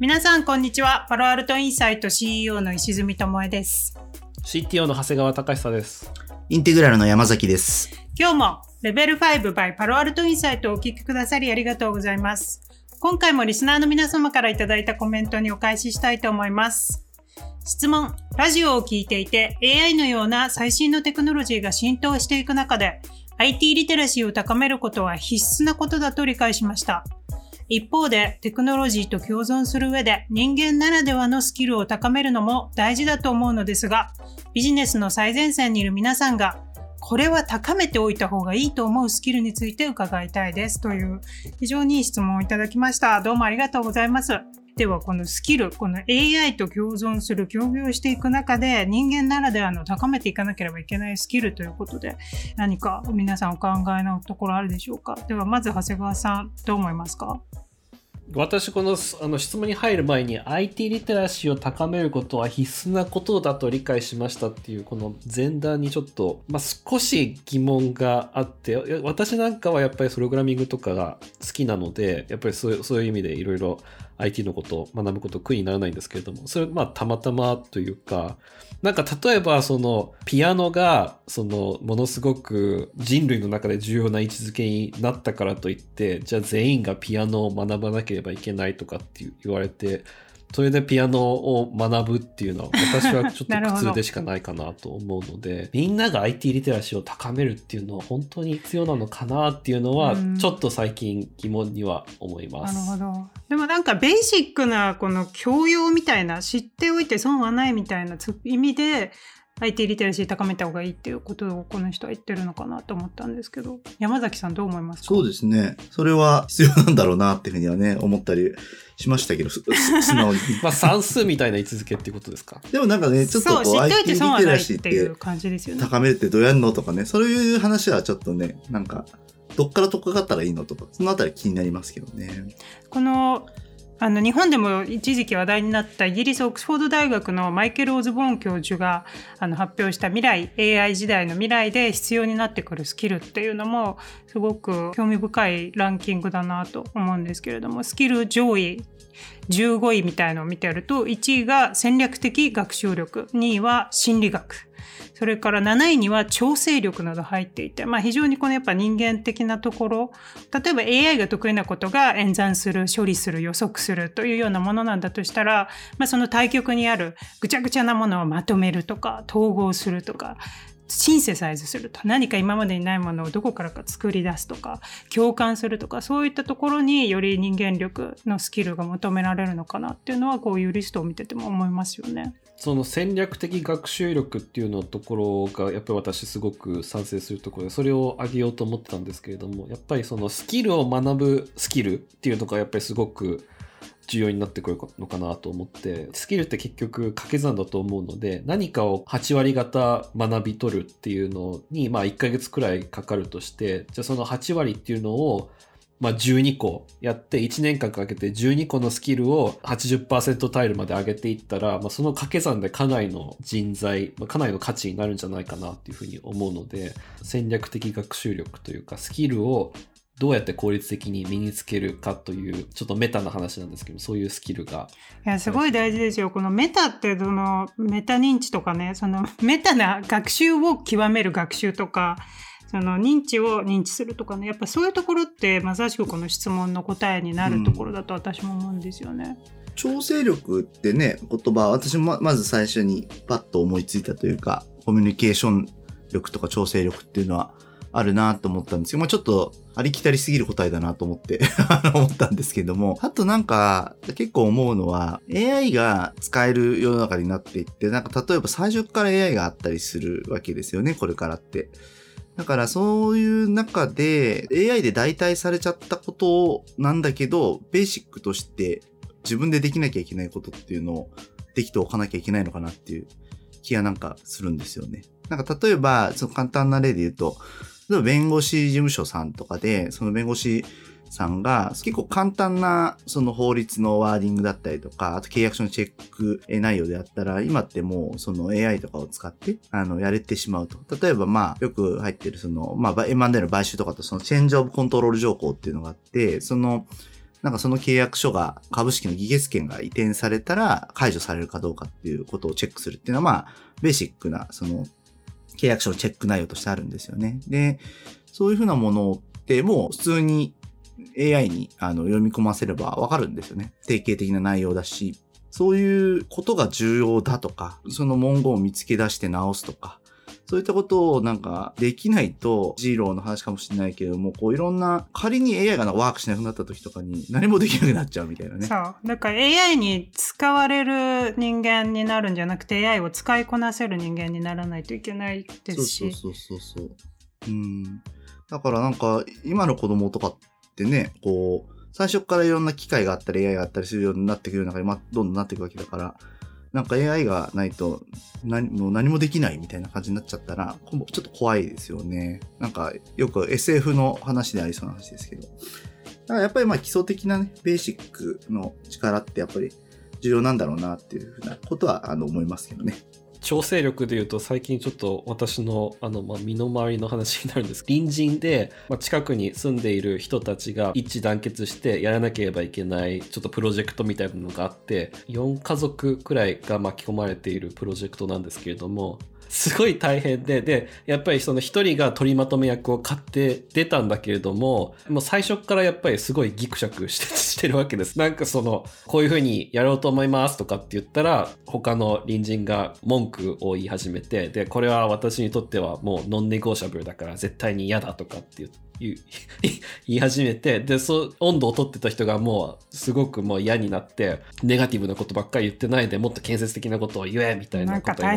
皆さんこんにちは。パロアルトインサイト CEO の石積智恵です。CTO の長谷川隆久です。インテグラルの山崎です。今日もレベル5 by パロアルトインサイトをお聞きくださりありがとうございます。今回もリスナーの皆様からいただいたコメントにお返ししたいと思います。質問。ラジオを聞いていて AI のような最新のテクノロジーが浸透していく中で IT リテラシーを高めることは必須なことだと理解しました。一方でテクノロジーと共存する上で人間ならではのスキルを高めるのも大事だと思うのですが、ビジネスの最前線にいる皆さんがこれは高めておいた方がいいと思うスキルについて伺いたいですという非常にいい質問をいただきました。どうもありがとうございます。ではこのスキル、この AI と共存する、共有していく中で人間ならではの高めていかなければいけないスキルということで何か皆さんお考えのところあるでしょうか？ではまず長谷川さんどう思いますか？私、このあの質問に入る前に IT リテラシーを高めることは必須なことだと理解しましたっていうこの前段にちょっと、まあ、少し疑問があって私なんかはやっぱりプログラミングとかが好きなのでやっぱりそうそういう意味でいろいろ IT のことを学ぶこと苦にならないんですけれどもそれまあたまたまというかなんか例えばそのピアノがそのものすごく人類の中で重要な位置づけになったからといってじゃあ全員がピアノを学ばなければいけないとかって言われてそれでピアノを学ぶっていうのは私はちょっと 苦痛でしかないかなと思うのでみんなが IT リテラシーを高めるっていうのは本当に必要なのかなっていうのはうんちょっと最近疑問には思います。なるほど。でもなんかベーシックなこの教養みたいな知っておいて損はないみたいなつ意味で IT リテラシー高めた方がいいっていうことをこの人は言ってるのかなと思ったんですけど山崎さんどう思いますか？そうですね。それは必要なんだろうなっていうふうにはね、思ったりしましたけど、素直に。まあ算数みたいな位置づけっていうことですか？でもなんかね、ちょっとこうそう知っておい IT リテラシーってていう感じですよね。高めるってどうやんのとかね、そういう話はちょっとね、なんか、どっからとっかかったらいいのとか、そのあたり気になりますけどね。このあの日本でも一時期話題になったイギリスオックスフォード大学のマイケル・オズボーン教授があの発表した未来 AI 時代の未来で必要になってくるスキルっていうのもすごく興味深いランキングだなと思うんですけれどもスキル上位15位みたいのを見てると1位が戦略的学習力2位は心理学。それから7位には調整力など入っていて、まあ、非常にこのやっぱ人間的なところ例えば AI が得意なことが演算する処理する予測するというようなものなんだとしたら、まあ、その対極にあるぐちゃぐちゃなものをまとめるとか統合するとかシンセサイズすると何か今までにないものをどこからか作り出すとか共感するとかそういったところにより人間力のスキルが求められるのかなっていうのはこういうリストを見てても思いますよね。その戦略的学習力っていうのところがやっぱり私すごく賛成するところでそれを挙げようと思ってたんですけれどもやっぱりそのスキルを学ぶスキルっていうのがやっぱりすごく重要になってくるのかなと思ってスキルって結局掛け算だと思うので何かを8割方学び取るっていうのにまあ1ヶ月くらいかかるとしてじゃあその8割っていうのをまあ、12個やって1年間かけて12個のスキルを80%タイルまで上げていったら、まあ、その掛け算でかなりの人材、まあ、かなりの価値になるんじゃないかなっていうふうに思うので戦略的学習力というかスキルをどうやって効率的に身につけるかというちょっとメタな話なんですけどそういうスキルがいやすごい大事ですよ。このメタってそのメタ認知とかねそのメタな学習を極める学習とかその認知を認知するとかねやっぱそういうところってまさしくこの質問の答えになるところだと私も思うんですよね。調整力ってね、言葉、私もままず最初にパッと思いついたというか、コミュニケーション力とか調整力っていうのはあるなと思ったんですけど、まあちょっとありきたりすぎる答えだなと思って 思ったんですけども、あとなんか結構思うのは AI が使える世の中になっていって、なんか例えば最初から AI があったりするわけですよね、これからって。だからそういう中で AI で代替されちゃったことなんだけど、ベーシックとして自分でできなきゃいけないことっていうのをできておかなきゃいけないのかなっていう気がなんかするんですよね。なんか例えば、その簡単な例で言うと、例えば弁護士事務所さんとかで、その弁護士さんが結構簡単なその法律のワーディングだったりとか、あと契約書のチェック内容であったら、今ってもうその AI とかを使って、あの、やれてしまうと。例えばまあ、よく入ってるその、まあ、M&A の買収とかとそのチェンジオブコントロール条項っていうのがあって、その、なんかその契約書が、株式の議決権が移転されたら解除されるかどうかっていうことをチェックするっていうのは、まあ、ベーシックな、その、契約書のチェック内容としてあるんですよね。で、そういうふうなものってもう普通に AI にあの読み込ませればわかるんですよね。定型的な内容だし、そういうことが重要だとか、その文言を見つけ出して直すとか、そういったことをなんかできないと、ジーローの話かもしれないけれども、こういろんな、仮に AI がワークしなくなった時とかに何もできなくなっちゃうみたいなね。そう。だから AI に使われる人間になるんじゃなくて AI を使いこなせる人間にならないといけないですし。そうそうそうそう。うん。だからなんか、今の子供とかってね、こう、最初からいろんな機械があったり AI があったりするようになってくる中で、ま、どんどんなっていくわけだから、なんか AI がないと何も何もできないみたいな感じになっちゃったら、ちょっと怖いですよね。なんかよく SF の話でありそうな話ですけど。だからやっぱりまあ基礎的なね、ベーシックの力ってやっぱり重要なんだろうなっていうふうなことはあの思いますけどね。調整力で言うと最近ちょっと私のあの、まあ、身の回りの話になるんです隣人で、まあ、近くに住んでいる人たちが一致団結してやらなければいけないちょっとプロジェクトみたいなのがあって4家族くらいが巻き込まれているプロジェクトなんですけれどもすごい大変で、で、やっぱりその一人が取りまとめ役を買って出たんだけれども、もう最初からやっぱりすごいギクシャクしてしてるわけです。なんかその、こういうふうにやろうと思いますとかって言ったら、他の隣人が文句を言い始めて、で、これは私にとってはもうノンネゴーシャブルだから絶対に嫌だとかって言って、言い始めて、で、そう、温度を取ってた人がもう、すごくもう嫌になって、ネガティブなことばっかり言ってないで、もっと建設的なことを言え、みたいなことが、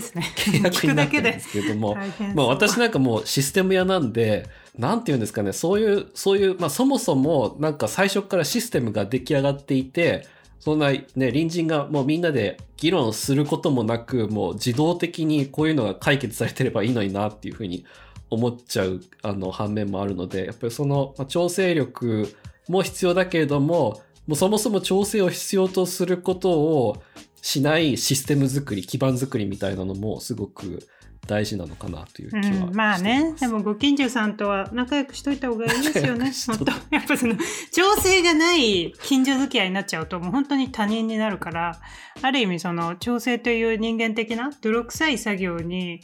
すね。契約になってるんですけれども、まあ私なんかもうシステム屋なんで、なんて言うんですかね、そういう、そういう、まあそもそもなんか最初からシステムが出来上がっていて、そんなね、隣人がもうみんなで議論することもなく、もう自動的にこういうのが解決されてればいいのになっていうふうに思っちゃうあの反面もあるのでやっぱりその、調整力も必要だけれどももうそもそも調整を必要とすることをしないシステム作り基盤作りみたいなのもすごく大事なのかなという気はしてます、うん、まあねでもご近所さんとは仲良くしといた方がいいですよね 本当 やっぱその調整がない近所付き合いになっちゃうともう本当に他人になるからある意味その調整という人間的な泥臭い作業に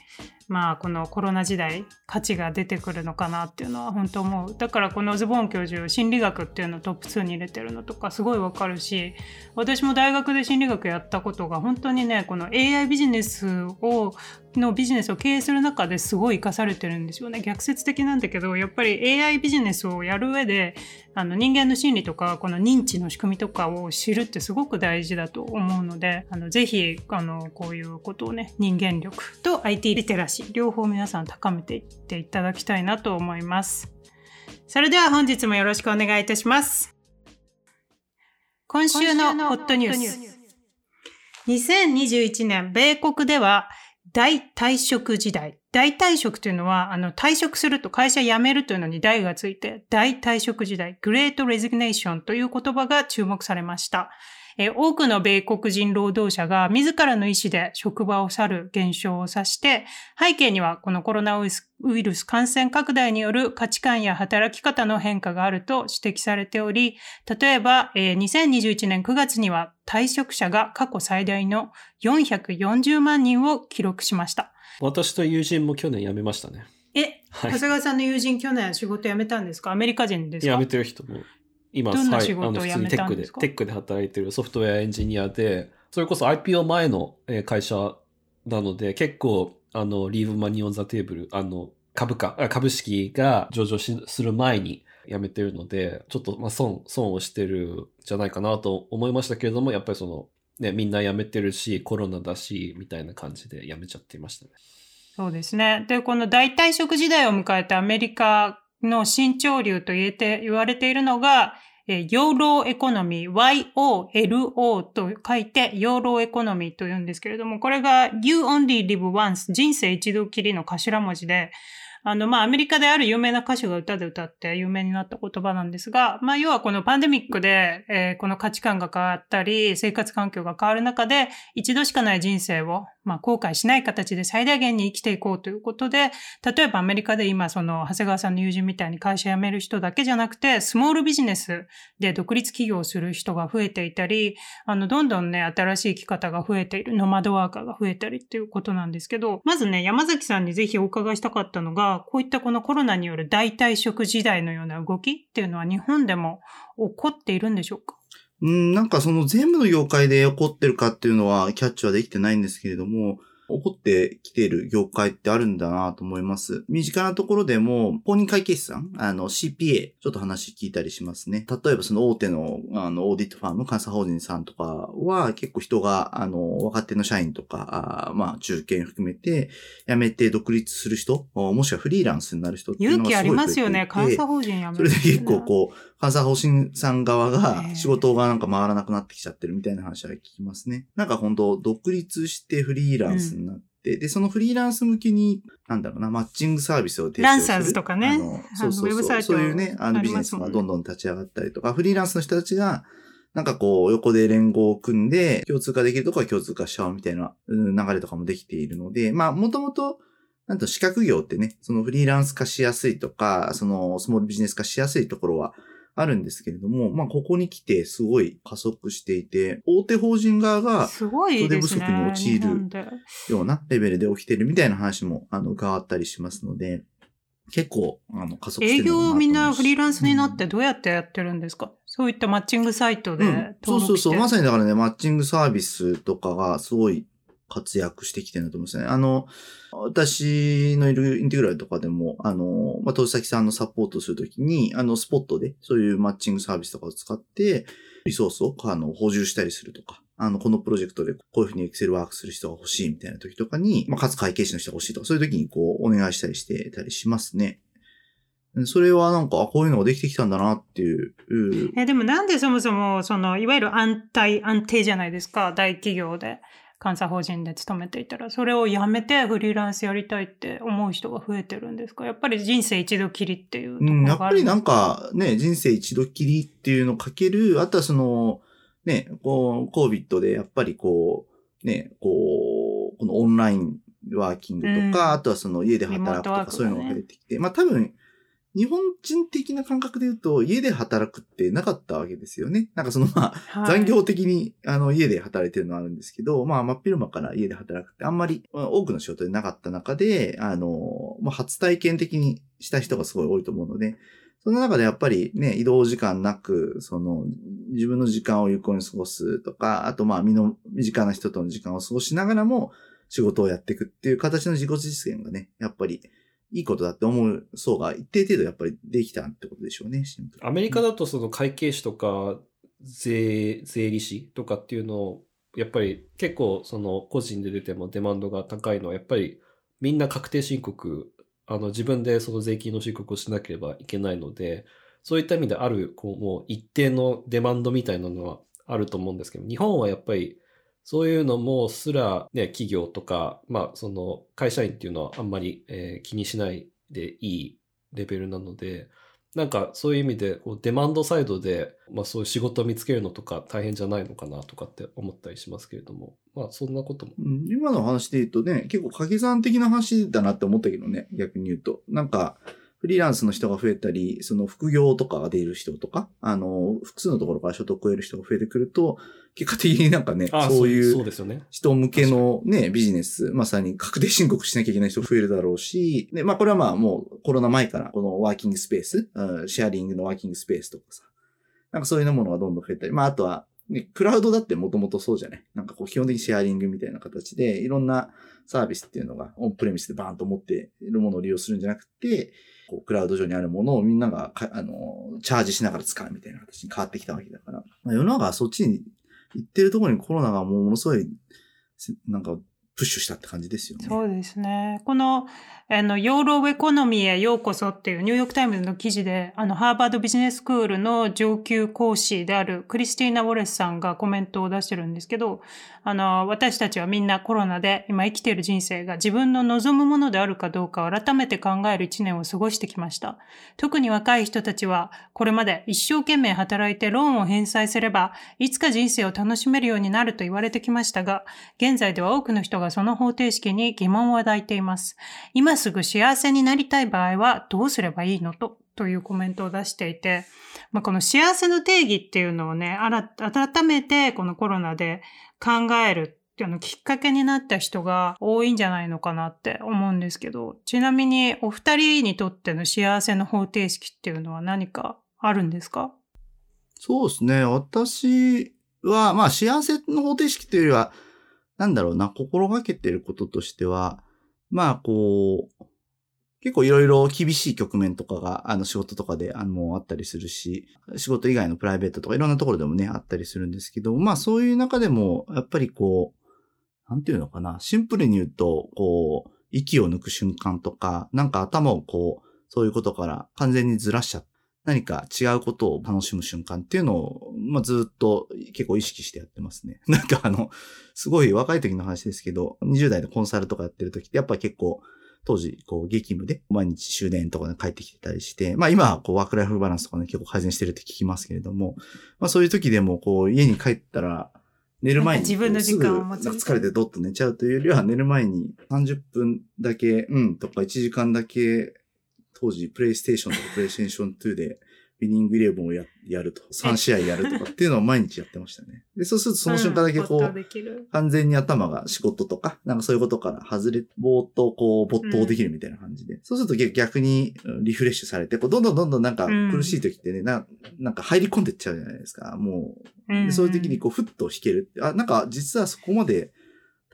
まあこのコロナ時代価値が出てくるのかなっていうのは本当思う。だからこのズボン教授心理学っていうのをトップ2に入れてるのとかすごいわかるし私も大学で心理学やったことが本当にねこの AI ビジネスをのビジネスを経営する中ですごい生かされてるんですよね。逆説的なんだけどやっぱり AI ビジネスをやる上であの人間の心理とかこの認知の仕組みとかを知るってすごく大事だと思うのであのぜひあのこういうことをね人間力と IT リテラシー両方皆さん高めていっていただきたいなと思います。それでは本日もよろしくお願いいたします。今週のホットニュース。2021年米国では大退職時代。大退職というのは、あの、退職すると会社辞めるというのに代がついて、大退職時代、グレートレジグネーションという言葉が注目されました。え多くの米国人労働者が自らの意思で職場を去る現象を指して、背景にはこのコロナウイルス感染拡大による価値観や働き方の変化があると指摘されており、例えば、え2021年9月には退職者が過去最大の440万人を記録しました。私と友人も去年辞めましたね。え、はい、長谷川さんの友人去年仕事辞めたんですか？アメリカ人ですか？辞めてる人も今、どんな仕事を辞めたんですか？テックで働いてるソフトウェアエンジニアで、それこそ IPO 前の会社なので、結構、あの、 leave money on the table、あの、株価、株式が上場する前に辞めてるので、ちょっと、まあ、損、損をしてるじゃないかなと思いましたけれども、やっぱりその、ね、みんな辞めてるし、コロナだし、みたいな感じで辞めちゃっていましたね。そうですね。で、この大退職時代を迎えたアメリカの新潮流と言えて、言われているのが、えー、 YOLO エコノミー、YOLO と書いて、養老エコノミーと言うんですけれども、これが You Only Live Once、人生一度きりの頭文字で、あの、まあ、アメリカである有名な歌手が歌で歌って有名になった言葉なんですが、まあ、要はこのパンデミックで、えー、この価値観が変わったり、生活環境が変わる中で、一度しかない人生を、まあ、後悔しない形で最大限に生きていこうということで、例えばアメリカで今、その、長谷川さんの友人みたいに会社辞める人だけじゃなくて、スモールビジネスで独立企業をする人が増えていたり、あの、どんどんね、新しい生き方が増えている、ノマドワーカーが増えたりっていうことなんですけど、まずね、山崎さんにぜひお伺いしたかったのが、こういったこのコロナによる代替食時代のような動きっていうのは日本でも起こっているんでしょうか？うん、なんかその全部の業界で起こってるかっていうのはキャッチはできてないんですけれども、起こってきている業界ってあるんだなと思います。身近なところでも、公認会計士さん、あの CPA、ちょっと話聞いたりしますね。例えばその大手のあのオーディットファーム、監査法人さんとかは結構人が、あの、若手の社員とか、あまあ中堅含めて辞めて独立する人、もしくはフリーランスになる人っていうのがすごい勇気ありますよね。監査法人辞める、それで結構こう、監査法人さん側が仕事がなんか回らなくなってきちゃってるみたいな話は聞きますね。なんか本当独立してフリーランスになって、うん、で、そのフリーランス向けに、なんだろうな、マッチングサービスを提供する。ランサーズとかね。そうそうそう。そういうね、あのビジネスがどんどん立ち上がったりとか、フリーランスの人たちが、なんかこう、横で連合を組んで、共通化できるとこは共通化しちゃうみたいな流れとかもできているので、まあ、もともと、なんと資格業ってね、そのフリーランス化しやすいとか、そのスモールビジネス化しやすいところはあるんですけれども、まあ、ここに来てすごい加速していて、大手法人側が人手不足に陥るようなレベルで起きてるみたいな話も、あの、伺ったりしますので、結構、あの、加速してる営業みんなフリーランスになってどうやってやってるんですか、うん、そういったマッチングサイトで、うん、そうそうそう。まさにだからね、マッチングサービスとかがすごい活躍してきてるんだと思うんですね。あの、私のいるインテグラルとかでも、あの、まあ、投資先さんのサポートするときに、あの、スポットで、そういうマッチングサービスとかを使って、リソースを、あの、補充したりするとか、あの、このプロジェクトでこういうふうにエクセルワークする人が欲しいみたいな時とかに、まあ、かつ会計士の人が欲しいとか、そういう時にこう、お願いしたりしてたりしますね。それはなんか、こういうのができてきたんだなっていう。え、でもなんでそもそも、その、いわゆる安泰、安定じゃないですか、大企業で。監査法人で勤めていたら、それをやめてフリーランスやりたいって思う人が増えてるんですか？やっぱり人生一度きりっていうところがある、うん、やっぱりなんかね、人生一度きりっていうのをかける、あとはその、ね、こう、COVID でやっぱりこう、ね、こう、このオンラインワーキングとか、うん、あとはその家で働くとか、そういうのが増えてきて、まあ多分、日本人的な感覚で言うと、家で働くってなかったわけですよね。なんかそのまあ、はい、残業的にあの家で働いてるのはあるんですけど、まあ真っ昼間から家で働くってあんまり、まあ、多くの仕事でなかった中で、あの、まあ初体験的にした人がすごい多いと思うので、その中でやっぱりね、移動時間なく、その、自分の時間を有効に過ごすとか、あとまあ身の、身近な人との時間を過ごしながらも仕事をやっていくっていう形の自己実現がね、やっぱりいいことだって思う層が一定程度やっぱりできたってことでしょうね、アメリカだとその会計士とか税、税理士とかっていうのを、やっぱり結構その個人で出てもデマンドが高いのは、やっぱりみんな確定申告、あの自分でその税金の申告をしなければいけないので、そういった意味である、こう、もう一定のデマンドみたいなのはあると思うんですけど、日本はやっぱりそういうのもすら、ね、企業とか、まあ、その会社員っていうのはあんまり、えー、気にしないでいいレベルなので、なんかそういう意味でこうデマンドサイドで、まあ、そういう仕事を見つけるのとか大変じゃないのかなとかって思ったりしますけれども、まあそんなことも。今の話で言うとね、結構掛け算的な話だなって思ったけどね、逆に言うと。なんか、フリーランスの人が増えたり、その副業とかが出る人とか、あの、複数のところから所得を得る人が増えてくると、結果的になんかね、そういう人向けのね、ビジネス、まさに確定申告しなきゃいけない人増えるだろうし、で、まあこれはまあもうコロナ前からこのワーキングスペース、シェアリングのワーキングスペースとかさ、なんかそういうものがどんどん増えたり、まああとは、ね、クラウドだってもともとそうじゃない？なんかこう基本的にシェアリングみたいな形で、いろんなサービスっていうのがオンプレミスでバーンと持っているものを利用するんじゃなくて、こう、クラウド上にあるものをみんながあの、チャージしながら使うみたいな形に変わってきたわけだから、まあ、世の中はそっちに行ってるところにコロナがもうものすごい、なんか、プッシュしたって感じですよね。そうですね。この、あの、 YOLO エコノミーへようこそっていうニューヨークタイムズの記事で、あの、ハーバードビジネススクールの上級講師であるクリスティーナ・ウォレスさんがコメントを出してるんですけど、あの、私たちはみんなコロナで今生きている人生が自分の望むものであるかどうかを改めて考える一年を過ごしてきました。特に若い人たちは、これまで一生懸命働いてローンを返済すれば、いつか人生を楽しめるようになると言われてきましたが、現在では多くの人がはその方程式に疑問を抱いています。今すぐ幸せになりたい場合はどうすればいいのと、というコメントを出していて、まあ、この幸せの定義っていうのをね、改めてこのコロナで考えるっていうのきっかけになった人が多いんじゃないのかなって思うんですけど、ちなみにお二人にとっての幸せの方程式っていうのは何かあるんですか？そうですね。私は、まあ幸せの方程式というよりは、なんだろうな、心がけてることとしては、まあこう、結構いろいろ厳しい局面とかが、あの仕事とかで、あの、あったりするし、仕事以外のプライベートとかいろんなところでもね、あったりするんですけど、まあそういう中でも、やっぱりこう、なんていうのかな、シンプルに言うと、こう、息を抜く瞬間とか、なんか頭をこう、そういうことから完全にずらしちゃって何か違うことを楽しむ瞬間っていうのを、まあ、ずっと結構意識してやってますね。なんかあの、すごい若い時の話ですけど、20代でコンサルとかやってる時ってやっぱ結構、当時、こう、激務で、毎日終電とかで帰ってきてたりして、まあ今は、こう、ワークライフバランスとかね、結構改善してるって聞きますけれども、まあそういう時でも、こう、家に帰ったら、寝る前に、自分の時間を持つ。疲れてドッと寝ちゃうというよりは、寝る前に30分だけ、うんとか1時間だけ当時、プレイステーションとかプレイステーション2で、ウィニングイレブンをややると。3試合やるとかっていうのを毎日やってましたね。で、そうするとその瞬間だけこう、うん、完全に頭が仕事とか、なんかそういうことから外れ、ぼーっとこう、没頭できるみたいな感じで。うん、そうすると逆にリフレッシュされて、こうどんどんどんどんなんか苦しい時ってね、うん、ななんか入り込んでっちゃうじゃないですか。もう。そういう時にこう、ふっと弾ける。あ、なんか実はそこまで、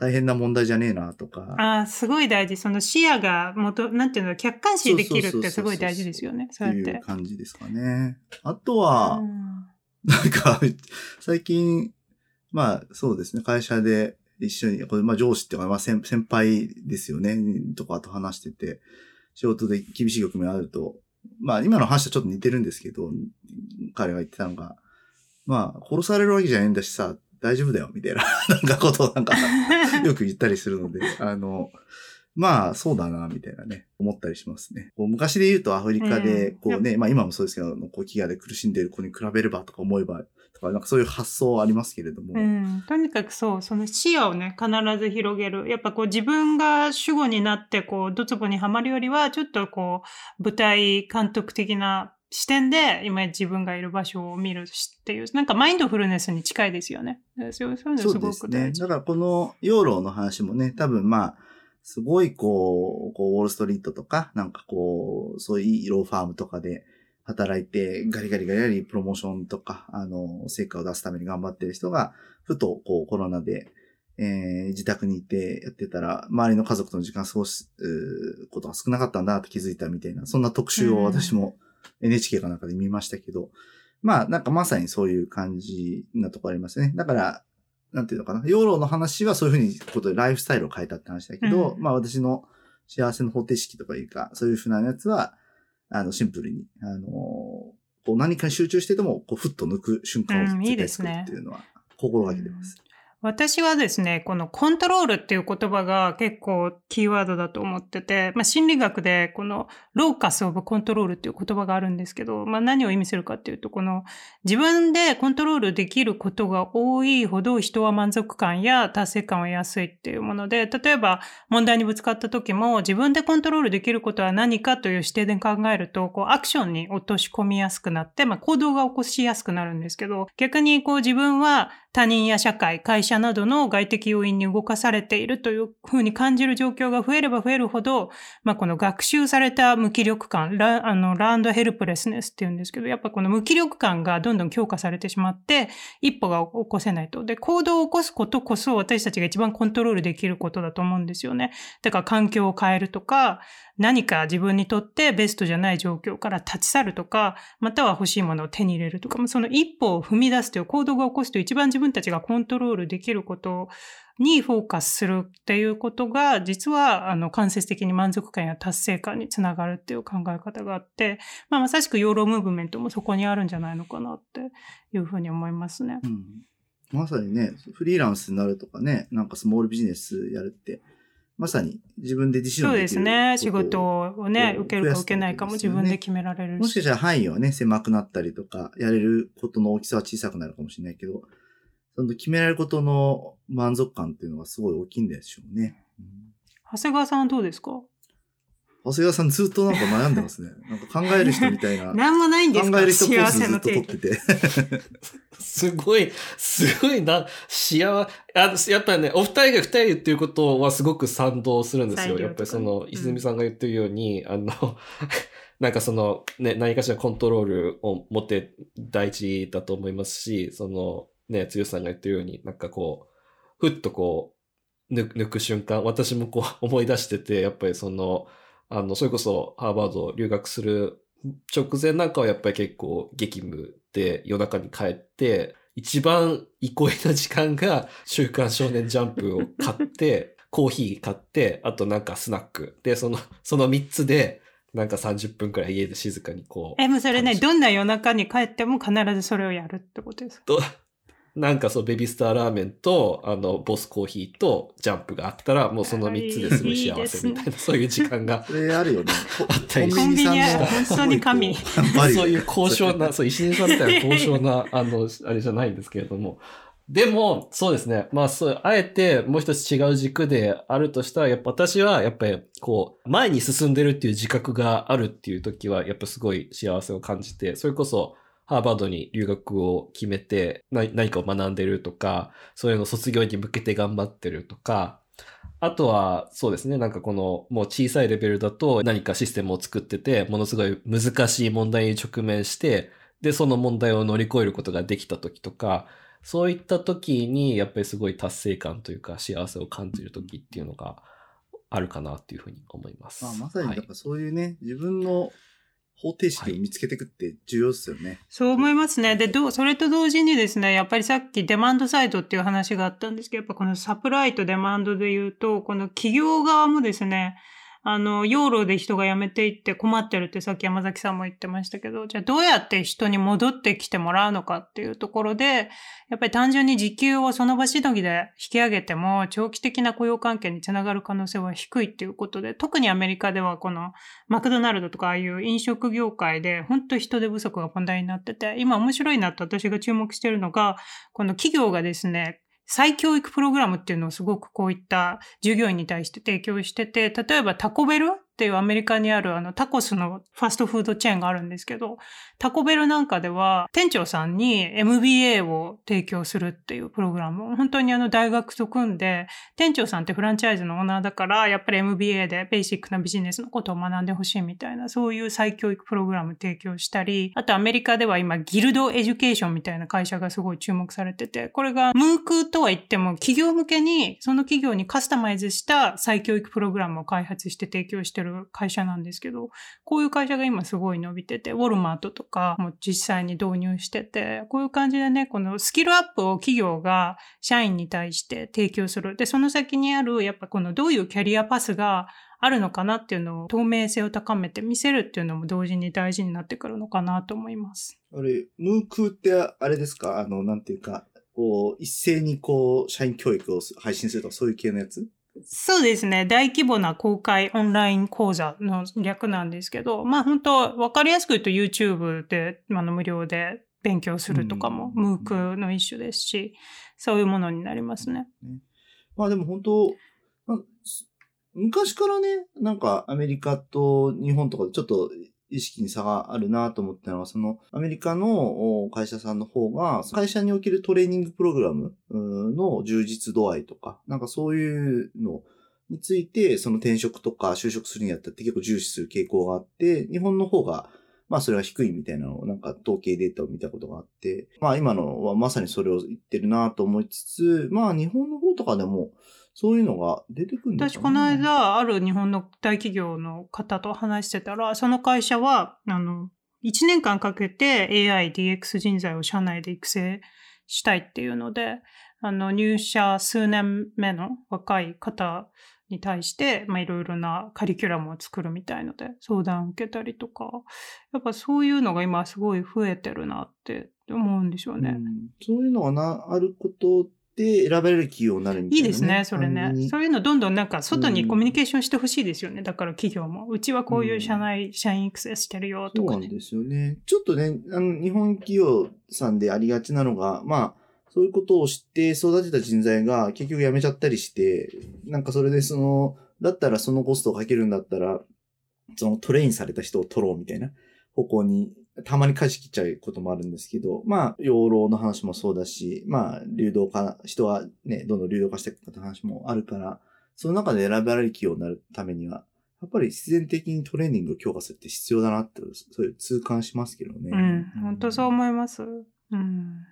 大変な問題じゃねえなとか。ああ、すごい大事。その視野がもと、なんていうの、客観視できるってすごい大事ですよね。そうやって。いう感じですかね。あとは、なんか、最近、まあそうですね、会社で一緒に、これまあ上司っていうか、まあ先先輩ですよね、とかと話してて、仕事で厳しい局面あると、まあ今の話とちょっと似てるんですけど、彼が言ってたのが、まあ殺されるわけじゃないんだしさ、大丈夫だよ、みたいな、なんかことをなんか、よく言ったりするので、あの、まあ、そうだな、みたいなね、思ったりしますね。こう昔で言うとアフリカで、こうね、うん、まあ今もそうですけど、こう、飢餓で苦しんでいる子に比べればとか思えば、とか、なんかそういう発想ありますけれども。うん、とにかくそう、その視野をね、必ず広げる。やっぱこう自分が主語になって、こう、ドツボにはまるよりは、ちょっとこう、舞台監督的な視点で今自分がいる場所を見るっていう、なんかマインドフルネスに近いですよね。そういうのすごく。ね。だからこの養老の話もね、多分まあ、すごいこう、こうウォールストリートとか、なんかこう、そういうローファームとかで働いて、ガリガリガリガリプロモーションとか、あの、成果を出すために頑張ってる人が、ふとこうコロナで、えー、自宅にいてやってたら、周りの家族との時間過ごすことが少なかったんだって気づいたみたいな、そんな特集を私も、うん NHK かなんかで見ましたけど、まあ、なんかまさにそういう感じなとこありますね。だから、なんていうのかな。養老の話はそういうふうにことでライフスタイルを変えたって話だけど、うん、まあ私の幸せの方程式とかいうか、そういうふうなやつは、あの、シンプルに、あのこう何かに集中してても、こう、ふっと抜く瞬間を絶対作るっていうのは、心がけてます。うん私はですね、このコントロールっていう言葉が結構キーワードだと思ってて、まあ、心理学でこのローカスオブコントロールっていう言葉があるんですけど、まあ、何を意味するかっていうと、この自分でコントロールできることが多いほど人は満足感や達成感を得やすいっていうもので、例えば問題にぶつかった時も自分でコントロールできることは何かという視点で考えると、こうアクションに落とし込みやすくなって、まあ、行動が起こしやすくなるんですけど、逆にこう自分は他人や社会、会社などの外的要因に動かされているというふうに感じる状況が増えれば増えるほど、まあ、この学習された無気力感、ラあのランドヘルプレスネスって言うんですけど、やっぱこの無気力感がどんどん強化されてしまって、一歩が起こせないと。で、行動を起こすことこそ私たちが一番コントロールできることだと思うんですよね。だから環境を変えるとか、何か自分にとってベストじゃない状況から立ち去るとか、または欲しいものを手に入れるとか、その一歩を踏み出すという行動が起こすと一番自分たちがコントロールできることにフォーカスするっていうことが、実は、あの、間接的に満足感や達成感につながるっていう考え方があって、まあ、まさしくヨーロムーブメントもそこにあるんじゃないのかなっていうふうに思いますね。うん、まさにね、フリーランスになるとかね、なんかスモールビジネスやるって、まさに自分で自信をそうですね。仕事をね、受けるか受けないかも自分で決められるし。もしかしたら範囲はね、狭くなったりとか、やれることの大きさは小さくなるかもしれないけど、その決められることの満足感っていうのがすごい大きいんでしょうね。うん、長谷川さんはどうですか？長谷川さんずっとなんか悩んでますね。なんか考える人みたいな。なんもないんですか？考える人コースずっと取ってて。すごい、すごいな、幸せ、あ、やっぱりね、お二人が二人言ってることはすごく賛同するんですよ。やっぱりその、泉さんが言ってるように、うん、あの、なんかその、ね、何かしらコントロールを持って大事だと思いますし、その、ね、剛さんが言ってるように、なんかこう、ふっとこう、抜く瞬間、私もこう 思い出してて、やっぱりその、あの、それこそハーバード留学する直前なんかはやっぱり結構激務で夜中に帰って、一番憩いの時間が週刊少年ジャンプを買って、コーヒー買って、あとなんかスナック。で、その、その3つで、なんか30分くらい家で静かにこう。え、もうそれね、どんな夜中に帰っても必ずそれをやるってことですか？なんかそう、ベビースターラーメンと、あの、ボスコーヒーとジャンプがあったら、もうその3つですごい幸せみたいな、そういう時間が。それあるよね。あったりコンビニは本当に神。そういう高尚な、そう、石井さんみたいな高尚な、あの、あれじゃないんですけれども。でも、そうですね。まあ、そう、あえてもう一つ違う軸であるとしたら、やっぱ私は、やっぱり、こう、前に進んでるっていう自覚があるっていう時は、やっぱすごい幸せを感じて、それこそ、ハーバードに留学を決めて何かを学んでるとか、そういうの卒業に向けて頑張ってるとか、あとは、そうですね、なんかこの、もう小さいレベルだと何かシステムを作ってて、ものすごい難しい問題に直面して、で、その問題を乗り越えることができた時とか、そういった時に、やっぱりすごい達成感というか、幸せを感じる時っていうのがあるかなっていうふうに思います。まあ、まさに、だからそういうね、はい、自分の方程式を見つけていくって重要ですよね、はい。そう思いますね。で、どそれと同時にですね、やっぱりさっきデマンドサイドっていう話があったんですけど、やっぱこのサプライとデマンドで言うと、この企業側もですね、あの、養老で人が辞めていって困ってるってさっき山崎さんも言ってましたけど、じゃあどうやって人に戻ってきてもらうのかっていうところで、やっぱり単純に時給をその場しのぎで引き上げても、長期的な雇用関係につながる可能性は低いっていうことで、特にアメリカではこのマクドナルドとかああいう飲食業界で本当人手不足が問題になってて、今面白いなと私が注目してるのが、この企業がですね、再教育プログラムっていうのをすごくこういった従業員に対して提供してて、例えばタコベルっていうアメリカにあるあのタコスのファストフードチェーンがあるんですけど、タコベルなんかでは店長さんに MBA を提供するっていうプログラムを本当にあの大学と組んで、店長さんってフランチャイズのオーナーだから、やっぱり MBA でベーシックなビジネスのことを学んでほしいみたいな、そういう再教育プログラム提供したり、あとアメリカでは今ギルドエデュケーションみたいな会社がすごい注目されてて、これがムークとは言っても企業向けに、その企業にカスタマイズした再教育プログラムを開発して提供してる会社なんですけど、こういう会社が今すごい伸びてて、ウォルマートとかも実際に導入してて、こういう感じでね、このスキルアップを企業が社員に対して提供する。で、その先にある、やっぱこのどういうキャリアパスがあるのかなっていうのを透明性を高めて見せるっていうのも同時に大事になってくるのかなと思います。あれ、ムークってあれですか？あの、なんていうか、こう、一斉にこう、社員教育を配信するとかそういう系のやつ？そうですね。大規模な公開オンライン講座の略なんですけど、まあ本当わかりやすく言うと YouTube で、あの無料で勉強するとかも、ムークの一種ですし、そういうものになりますね。まあでも本当、昔からね、なんかアメリカと日本とかでちょっと意識に差があるなと思ったのは、そのアメリカの会社さんの方が、会社におけるトレーニングプログラムの充実度合いとか、なんかそういうのについて、その転職とか就職するにあたって結構重視する傾向があって、日本の方がまあそれは低いみたいなのをなんか統計データを見たことがあって、まあ今のはまさにそれを言ってるなと思いつつ、まあ日本の方とかでも、そういうのが出てくるんですか、ね、私、この間、ある日本の大企業の方と話してたら、その会社は、あの、1年間かけて AI、DX 人材を社内で育成したいっていうので、あの、入社数年目の若い方に対して、まあ、いろいろなカリキュラムを作るみたいので、相談受けたりとか、やっぱそういうのが今すごい増えてるなって思うんでしょうね。うんそういうのがな、あることで選ばれる企業になるみたいな、いいですね、それねそういうのどんどんなんか外にコミュニケーションしてほしいですよね。だから企業も。うちはこういう社内、社員育成してるよとかね。そうなんですよね。ちょっとね、あの、日本企業さんでありがちなのが、まあ、そういうことを知って育てた人材が結局辞めちゃったりして、なんかそれでその、だったらそのコストをかけるんだったら、そのトレインされた人を取ろうみたいな方向に、たまに舵切っちゃうこともあるんですけど、まあ、養老の話もそうだし、まあ、流動化、人がね、どんどん流動化していくって話もあるから、その中で選ばれる企業になるためには、やっぱり必然的にトレーニングを強化するって必要だなって、そういう痛感しますけどね。うん、本当そう思います。うん。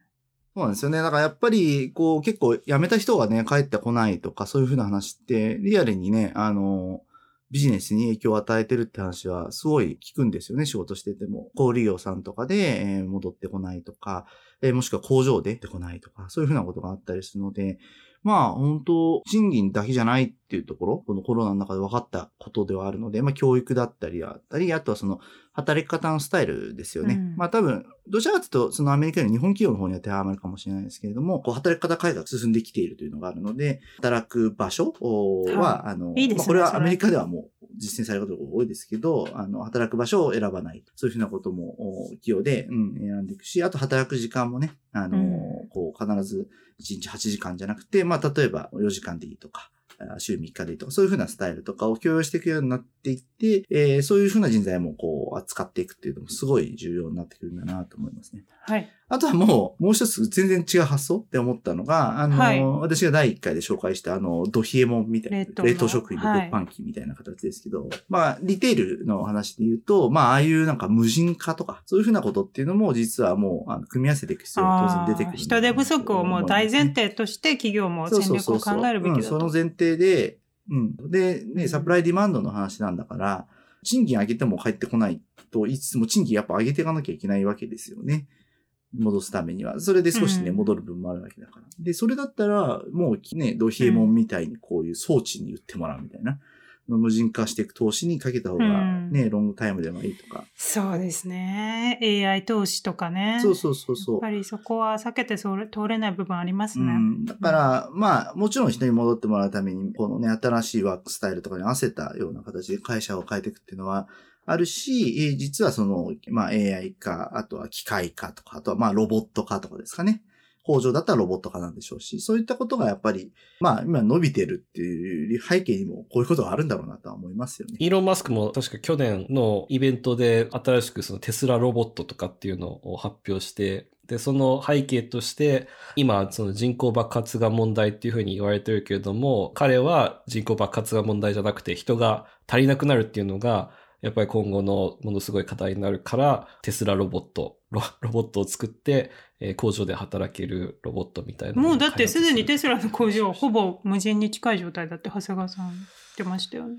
そうなんですよね。だからやっぱり、こう、結構辞めた人がね、帰ってこないとか、そういうふうな話って、リアルにね、あの、ビジネスに影響を与えてるって話は、すごい聞くんですよね、仕事してても。小売業さんとかで、戻ってこないとか、もしくは工場で出てこないとか、そういうふうなことがあったりするので、まあ、本当賃金だけじゃないっていうところ、このコロナの中で分かったことではあるので、まあ、教育だったりだったり、あとはその、働き方のスタイルですよね。うんまあ、多分、どちらかというと、そのアメリカより日本企業の方には手はまるかもしれないですけれども、こう、働き方改革が進んできているというのがあるので、働く場所は、はあの、いいねまあ、これはアメリカではもう実践されることが多いですけど、あの、働く場所を選ばない。そういうふうなことも、お企業で、うん、選んでいくし、あと働く時間もね、あの、うんこう、必ず1日8時間じゃなくて、まあ、例えば4時間でいいとか、あ週3日でとか、そういうふうなスタイルとかを共有していくようになっていって、えーそういうふうな人材もこう、扱っていくっていうのもすごい重要になってくるんだなと思いますね。はい。あとはもう、もう一つ全然違う発想って思ったのが、あの、はい。私が第1回で紹介したあの、ドヒエモンみたいな、冷凍食品の鉄板機みたいな形ですけど、まあ、リテールの話で言うと、まあ、ああいうなんか無人化とか、そういうふうなことっていうのも実はもう、あの組み合わせていく必要が当然出てくる人手不足をもう大前提として企業も戦略を考えるべきだと。うんその前提で、うん。で、ね、サプライディマンドの話なんだから、賃金上げても返ってこないと言いつつも、賃金やっぱ上げていかなきゃいけないわけですよね。戻すためには。それで少しね、うん戻る分もあるわけだから。で、それだったら、もうね、ドヒエモンみたいにこういう装置に売ってもらうみたいな。無人化していく投資にかけた方がね、ロングタイムでもいいとか。そうですね。AI 投資とかね。そうそうそうそうやっぱ。りそこは避けてそれ通れない部分ありますね。うん、だから、まあ、もちろん人に戻ってもらうために、このね、新しいワークスタイルとかに合わせたような形で会社を変えていくっていうのはあるし、えー実はその、まあ AI 化、あとは機械化とか、あとはまあロボット化とかですかね。工場だったらロボット化なんでしょうし、そういったことがやっぱり、まあ今伸びてるっていう背景にもこういうことがあるんだろうなとは思いますよね。イーロン・マスクも確か去年のイベントで新しくそのテスラロボットとかっていうのを発表して、で、その背景として、今、その人口爆発が問題っていうふうに言われてるけれども、彼は人口爆発が問題じゃなくて人が足りなくなるっていうのが、やっぱり今後のものすごい課題になるから、テスラロボット、ロ ロボットを作って、えー工場で働けるロボットみたいなもうだってすでにテススラの工場ほぼ無人に近い状態だって長谷川さん言ってましたよね。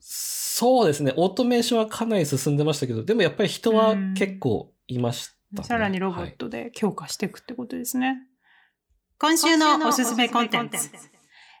そうですね。オートメーションはかなり進んでましたけど、でもやっぱり人は結構いました、ねさらにロボットで強化していくってことですね。今週のおすすめコンテンツ。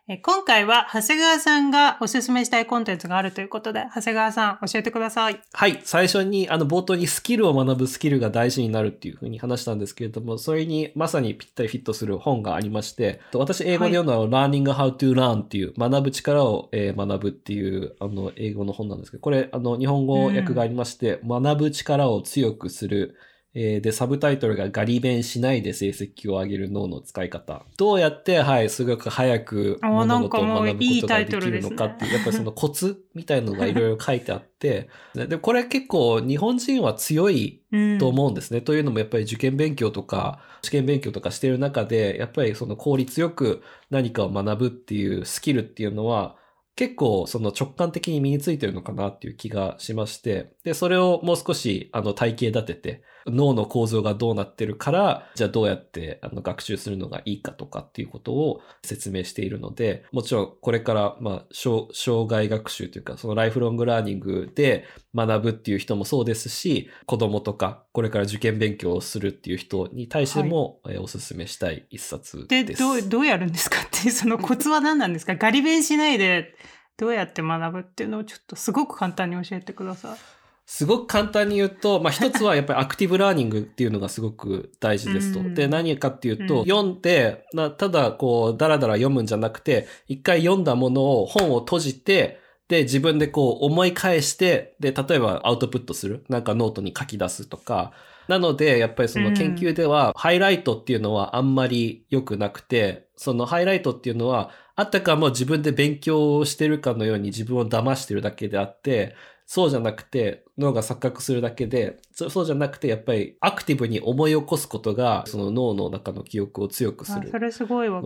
え今回は長谷川さんがおすすめしたいコンテンツがあるということで、長谷川さん教えてください。はい。最初に、あの、冒頭にスキルを学ぶスキルが大事になるっていうふうに話したんですけれども、それにまさにぴったりフィットする本がありまして、私英語で読んだのは、Learning How to Learn っていう、学ぶ力を、えー学ぶっていう、あの、英語の本なんですけど、これ、あの、日本語訳がありまして、学ぶ力を強くする、えーで、サブタイトルがガリ勉しないで成績を上げる脳の使い方。どうやって、はい、すごく早く物事を学ぶことができるのかっていう、やっぱりその コツみたいなのがいろいろ書いてあって、で、でこれ結構日本人は強いうんと思うんですね。というのもやっぱり受験勉強とか試験勉強とかしてる中で、やっぱりその効率よく何かを学ぶっていうスキルっていうのは、結構その直感的に身についてるのかなっていう気がしまして、で、それをもう少しあの体系立てて、脳の構造がどうなってるから、じゃあどうやってあの学習するのがいいかとかっていうことを説明しているので、もちろんこれから、まあ、障障害学習というか、そのライフロングラーニングで学ぶっていう人もそうですし、子供とか、これから受験勉強をするっていう人に対しても、えーおすすめしたい一冊でです。どうどうやるんですかっていう そのコツは何なんですか？ガリ勉しないでどうやって学ぶっていうのをちょっとすごく簡単に教えてください。すごく簡単に言うと、まあ、一つはやっぱりアクティブラーニングっていうのがすごく大事ですと。うんで、何かっていうと、うん読んで、なただこう、だらだら読むんじゃなくて、一回読んだものを本を閉じて、で、自分でこう思い返して、で、例えばアウトプットする。なんかノートに書き出すとか。なので、やっぱりその研究では、ハイライトっていうのはあんまり良くなくて、そのハイライトっていうのは、あたかも自分で勉強をしてるかのように自分を騙してるだけであって、そうじゃなくて、脳が錯覚するだけで、そそうじゃなくて、やっぱりアクティブに思い起こすことが、その脳の中の記憶を強くするあそれすごいわ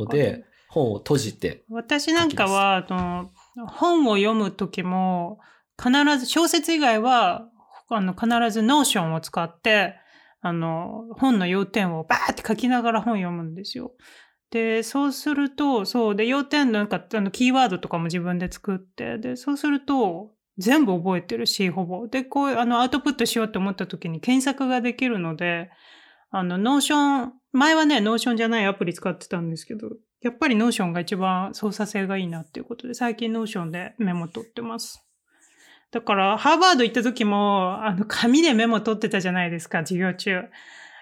本を閉じて、私なんかはあの本を読む時も必ず小説以外はあの必ず Notion を使ってあの本の要点をバーって書きながら本読むんですよ。でそうするとそう。で要点のなんかあのキーワードとかも自分で作ってでそうすると全部覚えてるしほぼでこういうあのアウトプットしようと思った時に検索ができるのであの Notion 前はね Notion じゃないアプリ使ってたんですけどやっぱり Notion が一番操作性がいいなっていうことで、最近 Notion でメモ取ってます。だから、ハーバード行った時も、あの、紙でメモ取ってたじゃないですか、授業中。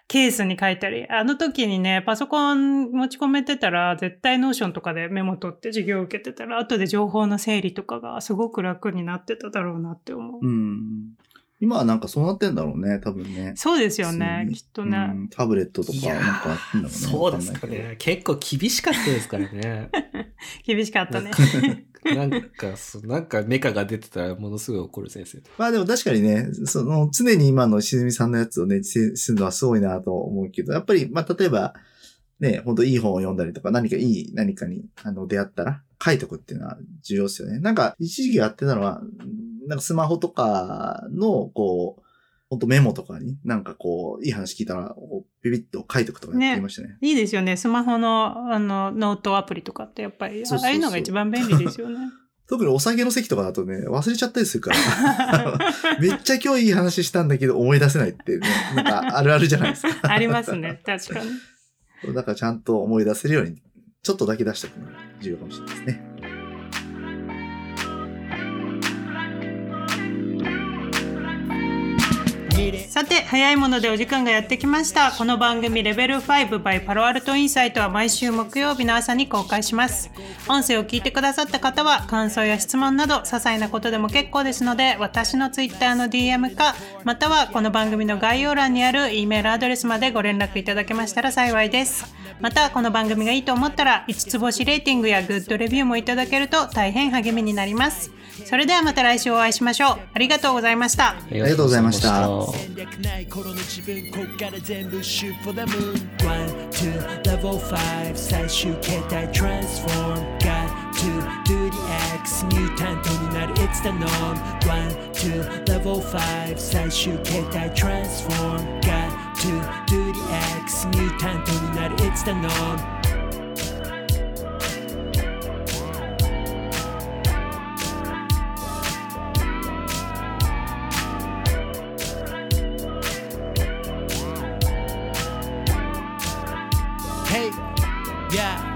ケースに書いたり。あの時にね、パソコン持ち込めてたら、絶対 Notion とかでメモ取って授業受けてたら、後で情報の整理とかがすごく楽になってただろうなって思う。うん。今はなんかそうなってんだろうね、多分ね。そうですよね、きっとね。うんタブレットとか、なんかあってんだろうね。そうですか。ね。結構厳しかったですからね。厳しかったね。なんか、そうなんかメカが出てたらものすごい怒る先生。まあでも確かにね、その常に今のしずみさんのやつをね、するのはすごいなと思うけど、やっぱり、まあ例えば、ね、本当いい本を読んだりとか、何かいい何かにあの出会ったら書いとくっていうのは重要ですよね。なんか一時期やってたのは、なんかスマホとかの、こう、本当メモとかに、なんかこう、いい話聞いたら、ビビッと書いとくとかやってましたね。いいですよね。スマホのあのノートアプリとかってやっぱり、ああいうのが一番便利ですよね。特にお酒の席とかだとね、忘れちゃったりするから。めっちゃ今日いい話したんだけど思い出せないってね、なんかあるあるじゃないですか。ありますね。確かに。だからちゃんと思い出せるように、ちょっとだけ出しておくのが重要かもしれないですね。さて、早いものでお時間がやってきました。この番組レベル5 by パロアルトインサイトは毎週木曜日の朝に公開します。音声を聞いてくださった方は感想や質問など些細なことでも結構ですので、私の Twitter の DM か、またはこの番組の概要欄にある E メールアドレスまでご連絡いただけましたら幸いです。また、この番組がいいと思ったら、5つ星レーティングやグッドレビューもいただけると大変励みになります。それではまた来週お会いしましょう。ありがとうございました。ありがとうございました戦略ない頃の自分こっから全部 shoot for the moon One, two, level five 最終形態 transform Got to do the X ミュータントになる It's the norm One, two, level five 最終形態 transform Got to do the X ミュータントになる It's the norm Yeah.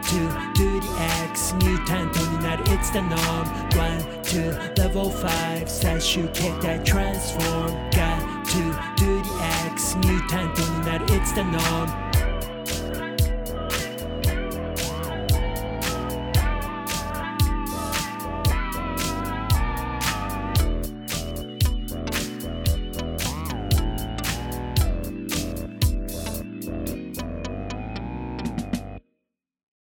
to do the X ミュータントになる It's the norm One, two, level five 最終形態 transform Got to do the X ミュータントになる It's the norm